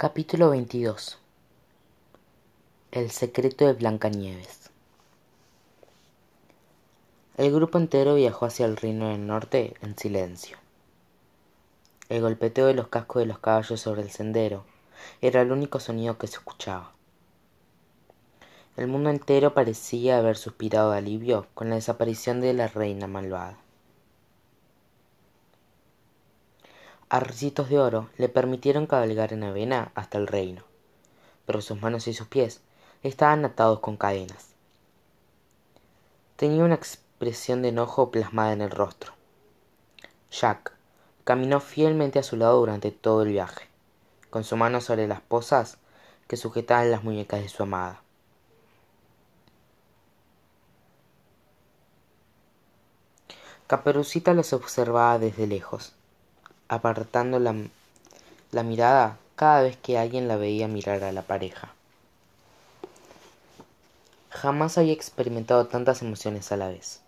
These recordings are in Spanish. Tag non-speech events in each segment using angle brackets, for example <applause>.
capítulo veintidós. El secreto de blancanieves. El grupo entero viajó hacia el reino del norte en silencio. El golpeteo de los cascos de los caballos sobre el sendero era el único sonido que se escuchaba. El mundo entero parecía haber suspirado de alivio con la desaparición de la reina malvada a ricitos de oro le permitieron cabalgar en avena hasta el reino. Pero sus manos y sus pies estaban atados con cadenas. Tenía una expresión de enojo plasmada en el rostro. Jack caminó fielmente a su lado durante todo el viaje con su mano sobre las posas que sujetaban las muñecas de su amada. Caperucita los observaba desde lejos apartando la, mirada cada vez que alguien la veía mirar a la pareja. Jamás había experimentado tantas emociones a la vez.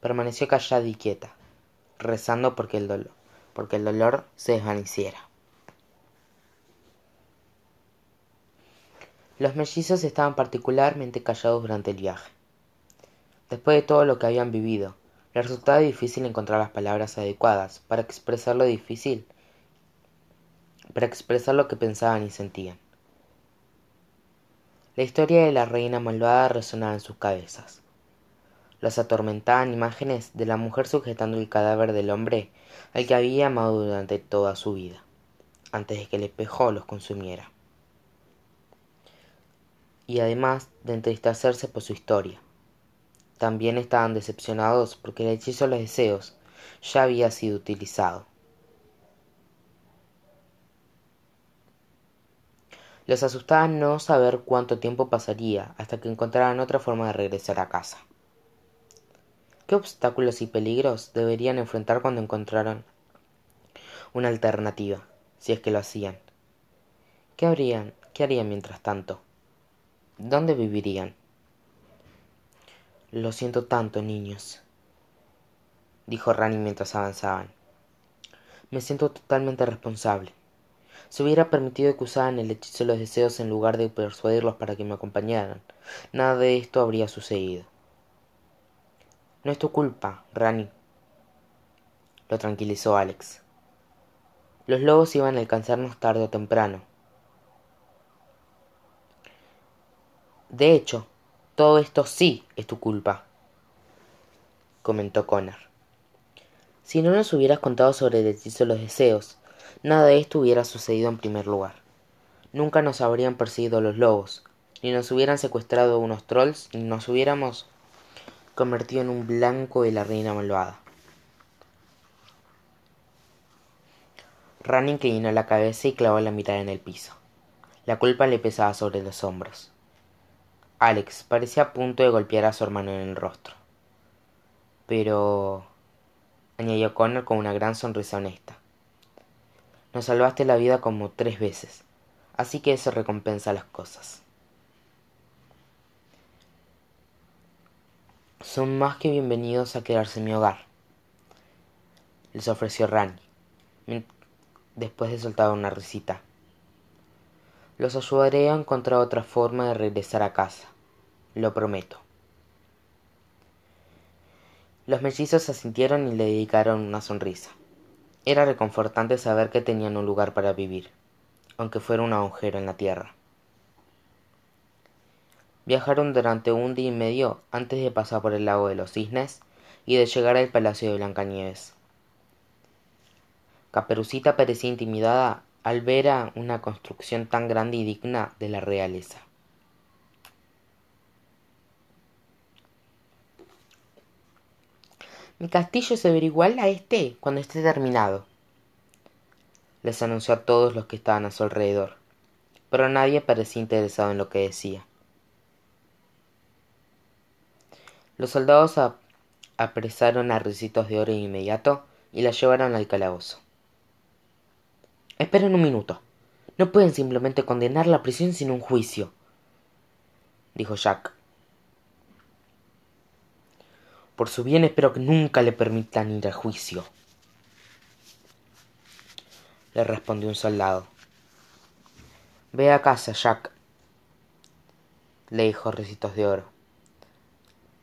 Permaneció callada y quieta, rezando porque el dolor, porque el dolor se desvaneciera. Los mellizos estaban particularmente callados durante el viaje. Después de todo lo que habían vivido, le resultaba difícil encontrar las palabras adecuadas para expresar lo difícil, para expresar lo que pensaban y sentían. La historia de la reina malvada resonaba en sus cabezas. Los atormentaban imágenes de la mujer sujetando el cadáver del hombre al que había amado durante toda su vida, antes de que el espejo los consumiera. Y además de entristecerse por su historia, también estaban decepcionados porque el hechizo de los deseos ya había sido utilizado. Les asustaba no saber cuánto tiempo pasaría hasta que encontraran otra forma de regresar a casa. ¿Qué obstáculos y peligros deberían enfrentar cuando encontraran una alternativa, si es que lo hacían? ¿Qué habrían, qué harían mientras tanto? ¿Dónde vivirían? Lo siento tanto, niños, dijo Rani mientras avanzaban. Me siento totalmente responsable. Si hubiera permitido que usaran el hechizo de los deseos en lugar de persuadirlos para que me acompañaran, nada de esto habría sucedido. No es tu culpa, Rani, lo tranquilizó Alex. Los lobos iban a alcanzarnos tarde o temprano. De hecho, todo esto sí es tu culpa, comentó Connor. Si no nos hubieras contado sobre el hechizo de los deseos, nada de esto hubiera sucedido en primer lugar. Nunca nos habrían perseguido los lobos, ni nos hubieran secuestrado unos trolls, ni nos hubiéramos convertido en un blanco de la reina malvada. Rani inclinó la cabeza y clavó la mirada en el piso. La culpa le pesaba sobre los hombros. Alex parecía a punto de golpear a su hermano en el rostro. Pero... añadió Connor con una gran sonrisa honesta. Nos salvaste la vida como tres veces, así que eso recompensa las cosas. Son más que bienvenidos a quedarse en mi hogar, les ofreció Rani, después de soltar una risita. Los ayudaré a encontrar otra forma de regresar a casa lo prometo. Los mellizos asintieron y le dedicaron una sonrisa. Era reconfortante saber que tenían un lugar para vivir, aunque fuera un agujero en la tierra. Viajaron durante un día y medio antes de pasar por el lago de los cisnes y de llegar al palacio de Blancanieves. Caperucita parecía intimidada al ver a una construcción tan grande y digna de la realeza. Mi castillo se verá igual a este cuando esté terminado. Les anunció a todos los que estaban a su alrededor, pero nadie parecía interesado en lo que decía. Los soldados apresaron a Ricitos de Oro inmediato y la llevaron al calabozo. Esperen un minuto. No pueden simplemente condenar la prisión sin un juicio, dijo Jack. Por su bien espero que nunca le permitan ir a juicio. Le respondió un soldado, Ve a casa, Jack, le dijo Ricitos de Oro.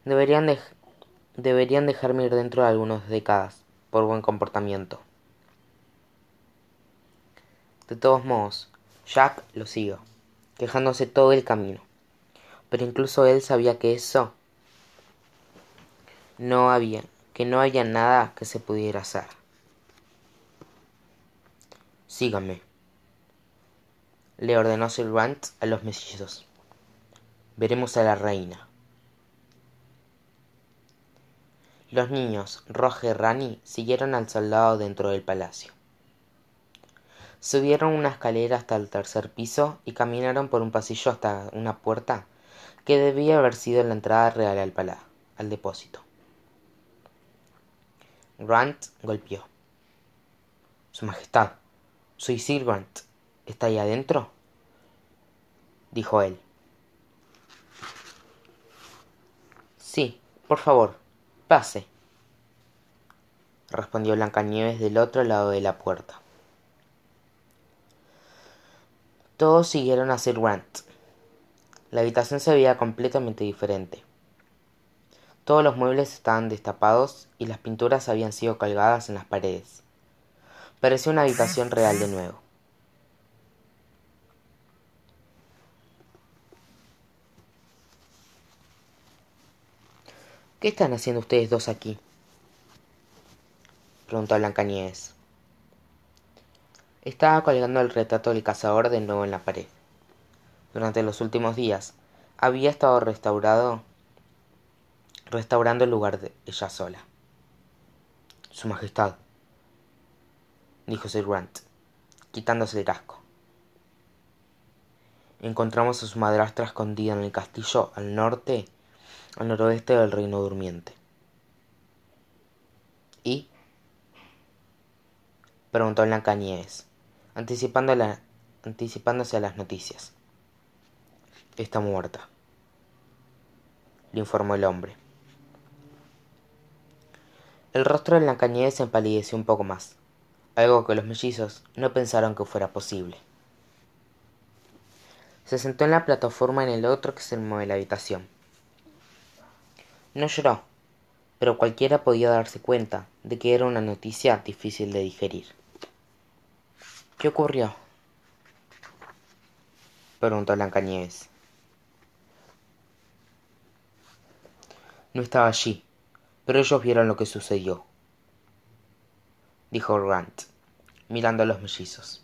Deberían, deberían dejarme ir dentro de algunas décadas, por buen comportamiento. De todos modos, Jack lo siguió, quejándose todo el camino. Pero incluso él sabía que eso no había, que no había nada que se pudiera hacer. Síganme, le ordenó Sir Grant a los mellizos. Veremos a la reina. Los niños, Roger y Rani, siguieron al soldado dentro del palacio. Subieron una escalera hasta el tercer piso y caminaron por un pasillo hasta una puerta que debía haber sido la entrada real al palacio, al depósito. Grant golpeó. Su Majestad, soy Sir Grant. ¿Está ahí adentro? dijo él. Sí, por favor, pase, respondió Blancanieves del otro lado de la puerta. Todos siguieron a Sir Grant. La habitación se veía completamente diferente. Todos los muebles estaban destapados y las pinturas habían sido colgadas en las paredes. Parecía una habitación real de nuevo. ¿Qué están haciendo ustedes dos aquí? preguntó Blancanieves. Estaba colgando el retrato del cazador de nuevo en la pared. Durante los últimos días había estado restaurado restaurando el lugar de ella sola. Su Majestad, dijo Sir Grant, quitándose el casco. Encontramos a su madrastra escondida en el castillo al norte al noroeste del reino durmiente. ¿Y? preguntó Blancanieves, anticipándose a las noticias. Está muerta, le informó el hombre. El rostro de Blancanieves empalideció un poco más, algo que los mellizos no pensaron que fuera posible. Se sentó en la plataforma en el otro extremo de la habitación no lloró, pero cualquiera podía darse cuenta de que era una noticia difícil de digerir. ¿Qué ocurrió? preguntó Blancanieves. No estaba allí, pero ellos vieron lo que sucedió, dijo Grant, mirando a los mellizos.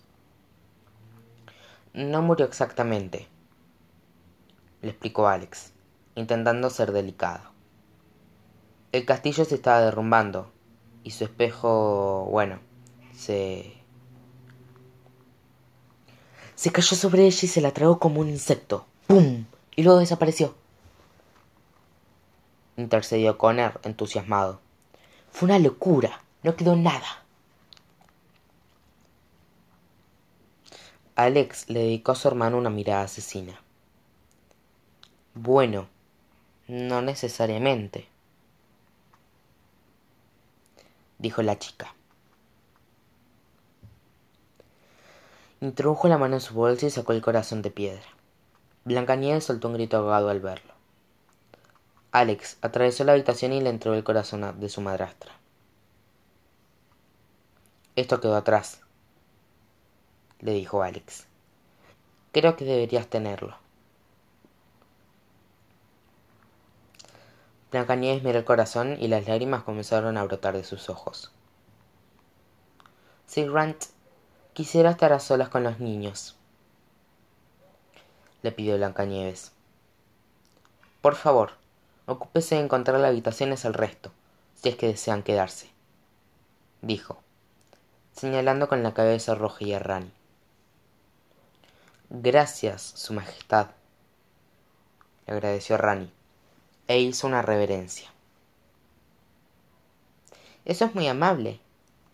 No murió exactamente, le explicó Alex, intentando ser delicado. El castillo se estaba derrumbando y su espejo, bueno, se... Se cayó sobre ella y se la tragó como un insecto. ¡Pum! Y luego desapareció. Intercedió Connor, entusiasmado. Fue una locura. No quedó nada. Alex le dedicó a su hermano una mirada asesina. Bueno, no necesariamente. dijo la chica. Introdujo la mano en su bolsa y sacó el corazón de piedra. Blancanieves soltó un grito ahogado al verlo. Alex atravesó la habitación y le entregó el corazón de su madrastra. Esto quedó atrás, le dijo Alex. Creo que deberías tenerlo. Blancanieves miró el corazón y las lágrimas comenzaron a brotar de sus ojos. Sir Grant, quisiera estar a solas con los niños, le pidió Blancanieves. Por favor, ocúpese de encontrar las habitaciones al resto, si es que desean quedarse, dijo, señalando con la cabeza roja y a Rani. Gracias, Su Majestad, le agradeció Rani e hizo una reverencia. Eso es muy amable.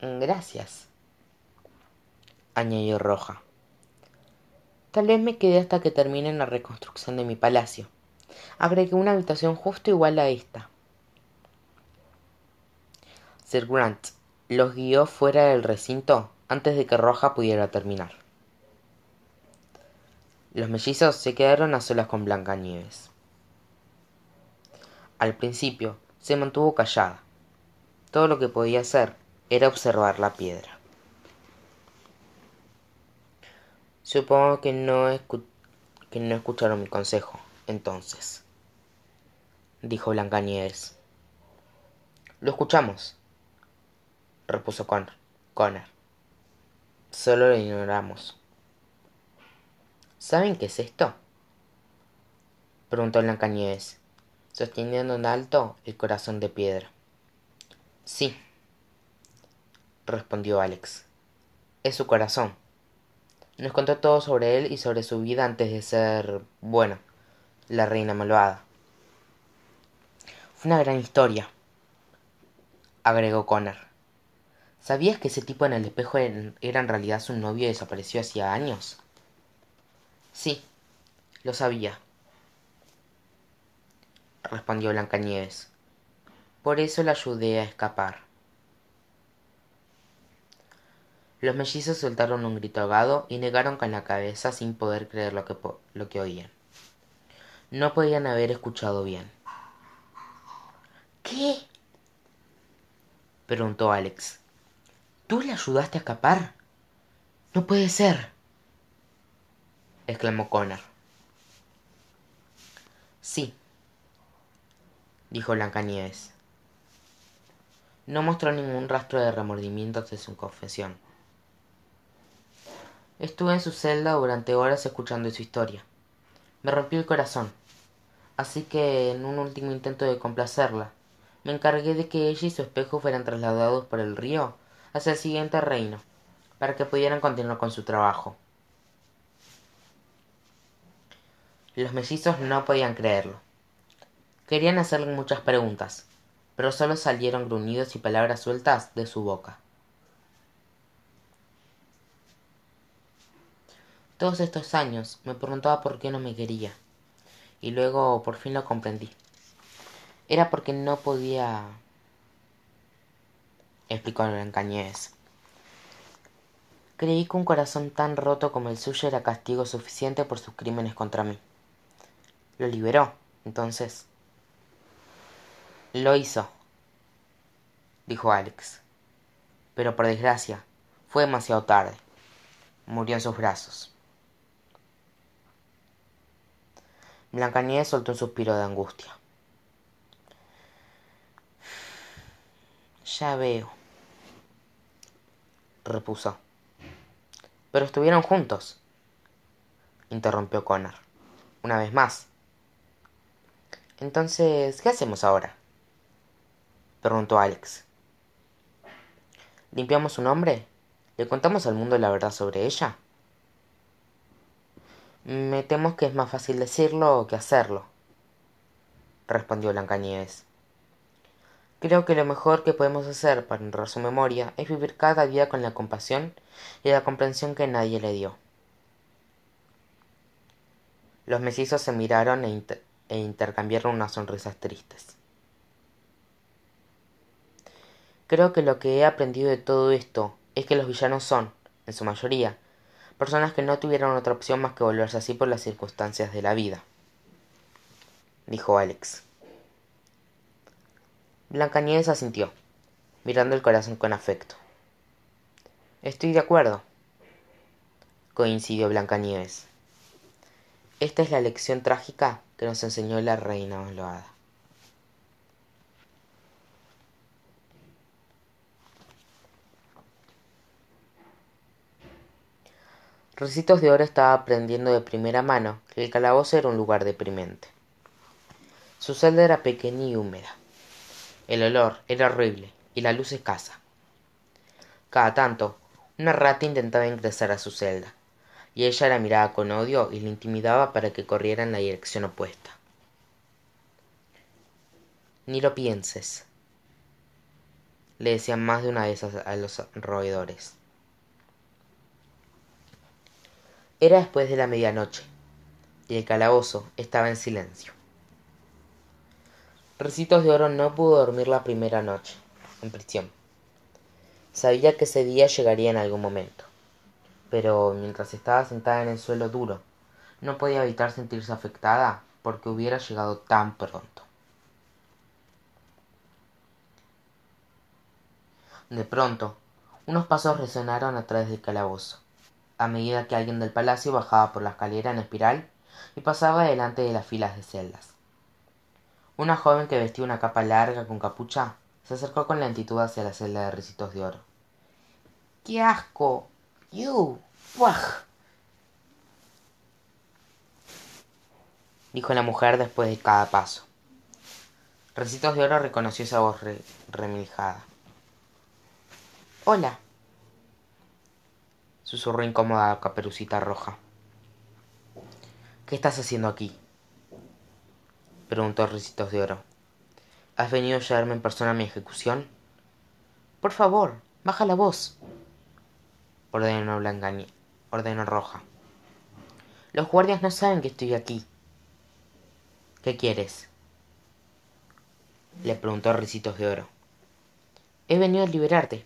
Gracias. añadió Roja. Tal vez me quede hasta que terminen la reconstrucción de mi palacio. Agregué una habitación justo igual a esta. Sir Grant los guió fuera del recinto antes de que Roja pudiera terminar. Los mellizos se quedaron a solas con Blancanieves. Al principio se mantuvo callada. Todo lo que podía hacer era observar la piedra. Supongo que no, que no escucharon mi consejo, entonces, dijo Blancanieves. Lo escuchamos, repuso Connor. Connor. Solo lo ignoramos. ¿Saben qué es esto? preguntó Blancanieves, sosteniendo en alto el corazón de piedra. Sí, respondió Alex. Es su corazón. Nos contó todo sobre él y sobre su vida antes de ser, bueno, la reina malvada. Fue una gran historia, agregó Connor. ¿Sabías que ese tipo en el espejo era en realidad su novio y desapareció hacía años? Sí, lo sabía, respondió Blancanieves. Por eso la ayudé a escapar. Los mellizos soltaron un grito ahogado y negaron con la cabeza sin poder creer lo que, lo que oían. No podían haber escuchado bien. ¿Qué? preguntó Alex. ¿Tú le ayudaste a escapar? No puede ser. exclamó Connor. Sí, dijo Blancanieves. No mostró ningún rastro de remordimiento de su confesión. Estuve en su celda durante horas escuchando su historia. Me rompió el corazón. Así que, en un último intento de complacerla, me encargué de que ella y su espejo fueran trasladados por el río hacia el siguiente reino, para que pudieran continuar con su trabajo. Los mellizos no podían creerlo. Querían hacerle muchas preguntas, pero solo salieron gruñidos y palabras sueltas de su boca. Todos estos años me preguntaba por qué no me quería. Y luego por fin lo comprendí. Era porque no podía... explicó Blancanieves. Creí que un corazón tan roto como el suyo era castigo suficiente por sus crímenes contra mí. Lo liberó, entonces. Lo hizo, dijo Alex. Pero por desgracia, fue demasiado tarde. Murió en sus brazos. Blancanieves soltó un suspiro de angustia. Ya veo, repuso. Pero estuvieron juntos, interrumpió Connor. Una vez más. Entonces, ¿qué hacemos ahora? preguntó Alex. ¿Limpiamos su nombre? ¿Le contamos al mundo la verdad sobre ella? Me temo que es más fácil decirlo que hacerlo, respondió Blancanieves. Creo que lo mejor que podemos hacer para honrar su memoria es vivir cada día con la compasión y la comprensión que nadie le dio. Los mesizos se miraron e, e intercambiaron unas sonrisas tristes. Creo que lo que he aprendido de todo esto es que los villanos son, en su mayoría, personas que no tuvieron otra opción más que volverse así por las circunstancias de la vida, dijo Alex. Blancanieves asintió, mirando el corazón con afecto. Estoy de acuerdo, coincidió Blancanieves. Esta es la lección trágica que nos enseñó la reina malvada. Recitos de Oro estaba aprendiendo de primera mano que el calabozo era un lugar deprimente. Su celda era pequeña y húmeda. El olor era horrible y la luz escasa. Cada tanto, una rata intentaba ingresar a su celda, y ella la miraba con odio y le intimidaba para que corriera en la dirección opuesta. Ni lo pienses, le decían más de una vez a los roedores. Era después de la medianoche, y el calabozo estaba en silencio. Recitos de Oro no pudo dormir la primera noche, en prisión. Sabía que ese día llegaría en algún momento, pero mientras estaba sentada en el suelo duro, no podía evitar sentirse afectada porque hubiera llegado tan pronto. De pronto, unos pasos resonaron a través del calabozo, a medida que alguien del palacio bajaba por la escalera en espiral y pasaba delante de las filas de celdas. Una joven que vestía una capa larga con capucha se acercó con lentitud hacia la celda de recitos de oro. ¡Qué asco! ¡You! ¡Fuaj! dijo la mujer después de cada paso. Recitos de Oro reconoció esa voz remilijada. Hola, susurró incómoda a Caperucita Roja. ¿Qué estás haciendo aquí? preguntó Recitos de Oro. ¿Has venido a llevarme en persona a mi ejecución? Por favor, baja la voz, ordenó Blancaña, ordenó Roja. Los guardias no saben que estoy aquí. ¿Qué quieres? Le preguntó Ricitos de Oro. He venido a liberarte,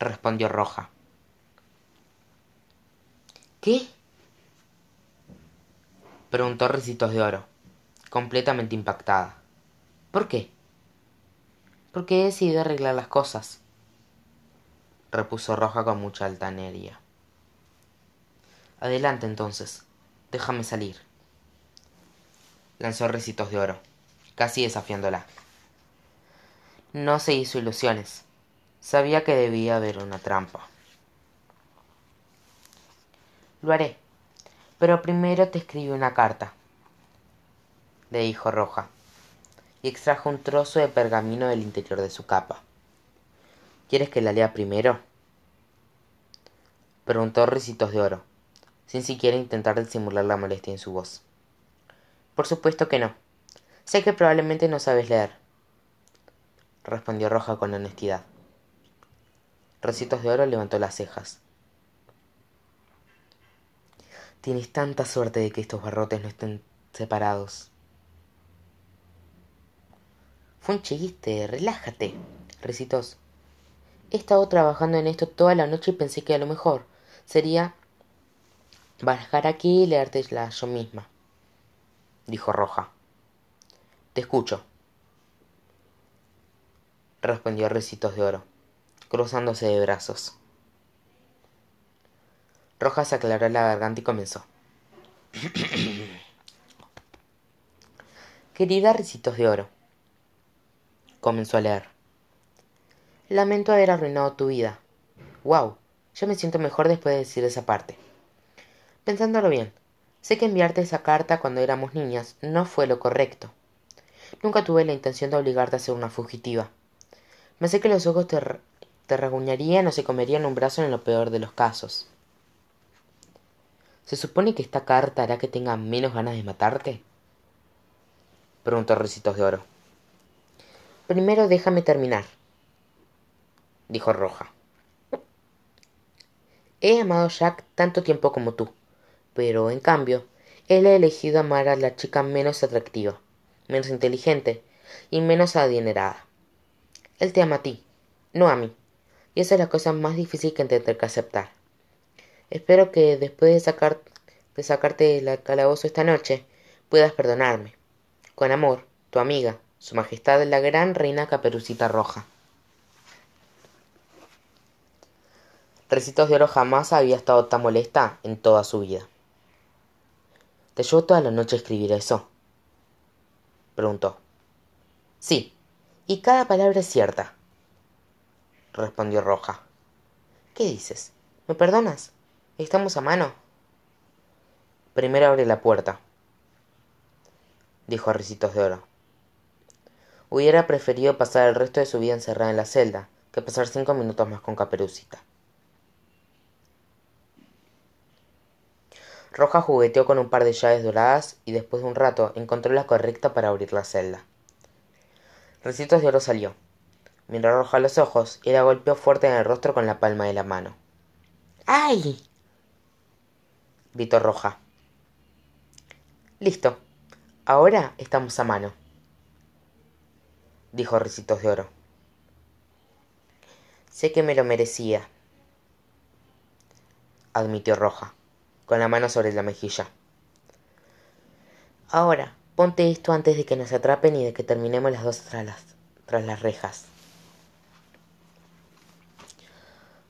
respondió Roja. ¿Qué? preguntó Ricitos de Oro, completamente impactada. ¿Por qué? Porque he decidido arreglar las cosas, repuso Roja con mucha altanería. Adelante entonces, déjame salir lanzó recitos de oro, casi desafiándola. No se hizo ilusiones. Sabía que debía haber una trampa. Lo haré, pero primero te escribí una carta, le dijo Roja, y extrajo un trozo de pergamino del interior de su capa. ¿Quieres que la lea primero? Preguntó Ricitos de Oro, sin siquiera intentar disimular la molestia en su voz. Por supuesto que no. Sé que probablemente no sabes leer, respondió Roja con honestidad. Recitos de Oro levantó las cejas. Tienes tanta suerte de que estos barrotes no estén separados. Fue un relájate, recitos. He estado trabajando en esto toda la noche y pensé que a lo mejor sería bajar aquí y leértela yo misma dijo Roja. Te escucho, respondió Recitos de Oro, cruzándose de brazos. Roja se aclaró la garganta y comenzó. <clears throat> Querida Recitos de Oro, comenzó a leer. Lamento haber arruinado tu vida. Wow, yo me siento mejor después de decir esa parte. Pensándolo bien, Sé que enviarte esa carta cuando éramos niñas no fue lo correcto. Nunca tuve la intención de obligarte a ser una fugitiva. Me sé que los ojos te, te o se comerían un brazo en lo peor de los casos. ¿Se supone que esta carta hará que tenga menos ganas de matarte? Preguntó Recitos de Oro. Primero déjame terminar, dijo Roja. He amado a Jack tanto tiempo como tú pero en cambio él ha elegido amar a la chica menos atractiva menos inteligente y menos adinerada él te ama a ti no a mí y esa es la cosa más difícil que tendré que aceptar espero que después de, sacar, de sacarte del calabozo esta noche puedas perdonarme con amor tu amiga su majestad la gran reina caperucita roja Recitos de Oro jamás había estado tan molesta en toda su vida. ¿Te llevó toda la noche a escribir eso? preguntó. Sí, y cada palabra es cierta, respondió Roja. ¿Qué dices? ¿Me perdonas? ¿Estamos a mano? Primero abre la puerta, dijo a Ricitos de Oro. Hubiera preferido pasar el resto de su vida encerrada en la celda que pasar cinco minutos más con Caperucita. Roja jugueteó con un par de llaves doradas y después de un rato encontró la correcta para abrir la celda. Recitos de oro salió. Miró a Roja los ojos y la golpeó fuerte en el rostro con la palma de la mano. ¡Ay! Gritó Roja. Listo. Ahora estamos a mano. Dijo Recitos de Oro. Sé que me lo merecía. Admitió Roja con la mano sobre la mejilla. Ahora, ponte esto antes de que nos atrapen y de que terminemos las dos tras las, tras las rejas.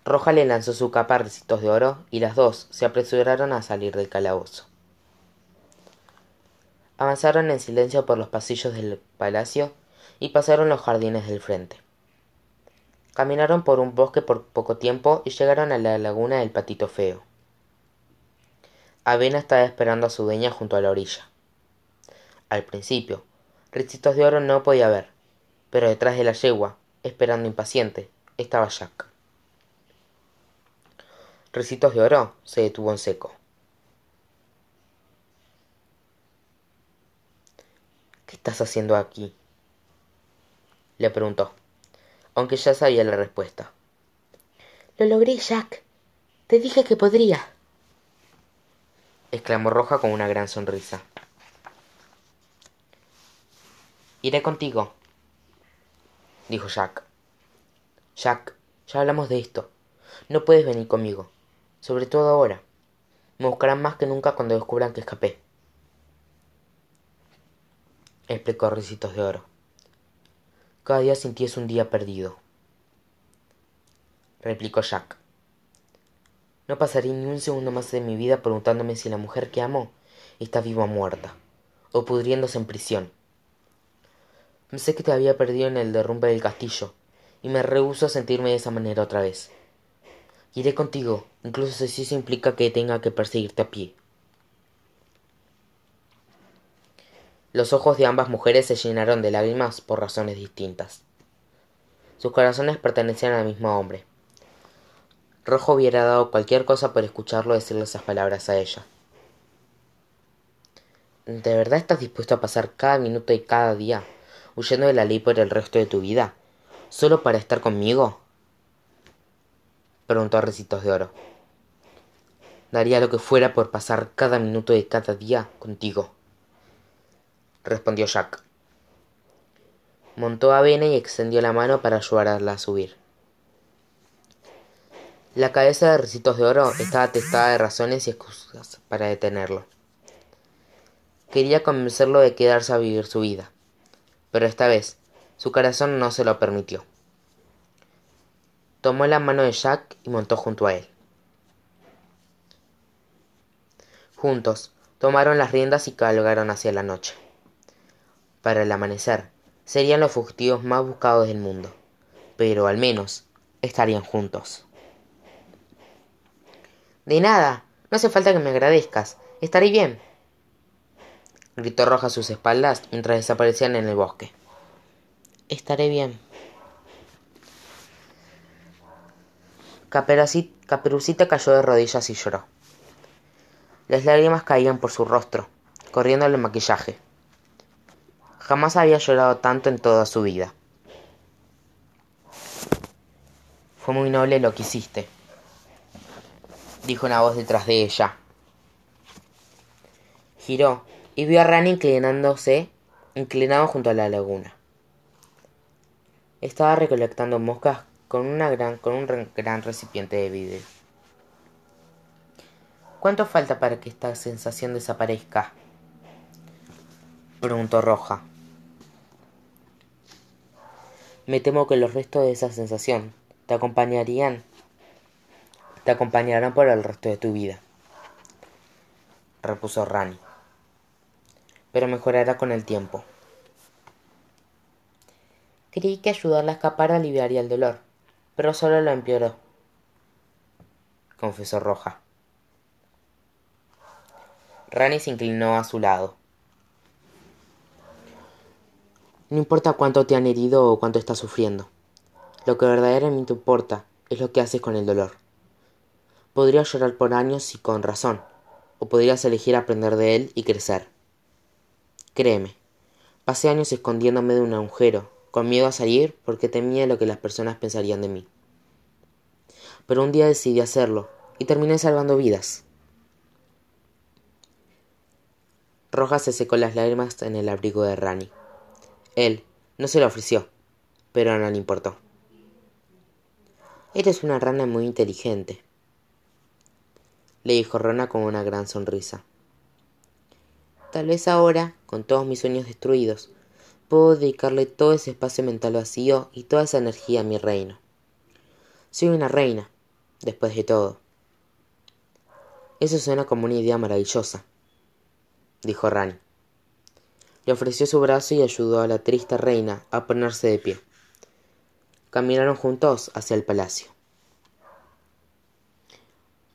Roja le lanzó su capa a recitos de oro y las dos se apresuraron a salir del calabozo. Avanzaron en silencio por los pasillos del palacio y pasaron los jardines del frente. Caminaron por un bosque por poco tiempo y llegaron a la laguna del patito feo. Avena estaba esperando a su dueña junto a la orilla. Al principio, Ricitos de Oro no podía ver, pero detrás de la yegua, esperando impaciente, estaba Jack. Ricitos de Oro se detuvo en seco. ¿Qué estás haciendo aquí? le preguntó aunque ya sabía la respuesta. Lo logré, Jack. Te dije que podría. exclamó Roja con una gran sonrisa. Iré contigo, dijo Jack. Jack, ya hablamos de esto. No puedes venir conmigo, sobre todo ahora. Me buscarán más que nunca cuando descubran que escapé. Explicó Ricitos de Oro. Cada día sin es un día perdido, replicó Jack. No pasaré ni un segundo más de mi vida preguntándome si la mujer que amo está viva o muerta, o pudriéndose en prisión. Pensé que te había perdido en el derrumbe del castillo, y me rehuso a sentirme de esa manera otra vez. Iré contigo, incluso si eso implica que tenga que perseguirte a pie. Los ojos de ambas mujeres se llenaron de lágrimas por razones distintas. Sus corazones pertenecían al mismo hombre. Rojo hubiera dado cualquier cosa por escucharlo decirle esas palabras a ella. ¿De verdad estás dispuesto a pasar cada minuto y cada día huyendo de la ley por el resto de tu vida, solo para estar conmigo? Preguntó a Recitos de Oro. Daría lo que fuera por pasar cada minuto de cada día contigo respondió Jack. Montó a Avena y extendió la mano para ayudarla a subir. La cabeza de Recitos de Oro estaba atestada de razones y excusas para detenerlo. Quería convencerlo de quedarse a vivir su vida, pero esta vez su corazón no se lo permitió. Tomó la mano de Jack y montó junto a él. Juntos tomaron las riendas y cabalgaron hacia la noche para el amanecer, serían los fugitivos más buscados del mundo, pero al menos estarían juntos. De nada, no hace falta que me agradezcas, estaré bien, gritó Roja a sus espaldas mientras desaparecían en el bosque. Estaré bien. Caperucita cayó de rodillas y lloró. Las lágrimas caían por su rostro, corriendo el maquillaje. Jamás había llorado tanto en toda su vida. Fue muy noble lo que hiciste, dijo una voz detrás de ella. Giró y vio a Rani inclinándose, inclinado junto a la laguna. Estaba recolectando moscas con, una gran, con un gran recipiente de vidrio. ¿Cuánto falta para que esta sensación desaparezca? preguntó Roja. Me temo que los restos de esa sensación te acompañarían, te acompañarán por el resto de tu vida, repuso Rani. Pero mejorará con el tiempo. Creí que ayudarla a escapar aliviaría el dolor, pero solo lo empeoró, confesó Roja. Rani se inclinó a su lado. No importa cuánto te han herido o cuánto estás sufriendo. Lo que verdaderamente importa es lo que haces con el dolor. Podrías llorar por años y con razón, o podrías elegir aprender de él y crecer. Créeme, pasé años escondiéndome de un agujero, con miedo a salir porque temía lo que las personas pensarían de mí. Pero un día decidí hacerlo y terminé salvando vidas. Roja se secó las lágrimas en el abrigo de Rani. Él no se lo ofreció, pero no le importó. Eres una rana muy inteligente, le dijo Rana con una gran sonrisa. Tal vez ahora, con todos mis sueños destruidos, puedo dedicarle todo ese espacio mental vacío y toda esa energía a mi reino. Soy una reina, después de todo. Eso suena como una idea maravillosa, dijo Rani. Le ofreció su brazo y ayudó a la triste reina a ponerse de pie. Caminaron juntos hacia el palacio.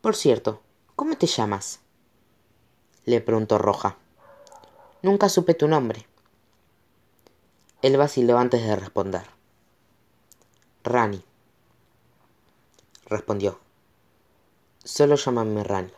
Por cierto, ¿cómo te llamas? le preguntó Roja. Nunca supe tu nombre. Él vaciló antes de responder. Rani, respondió. Solo llámame Rani.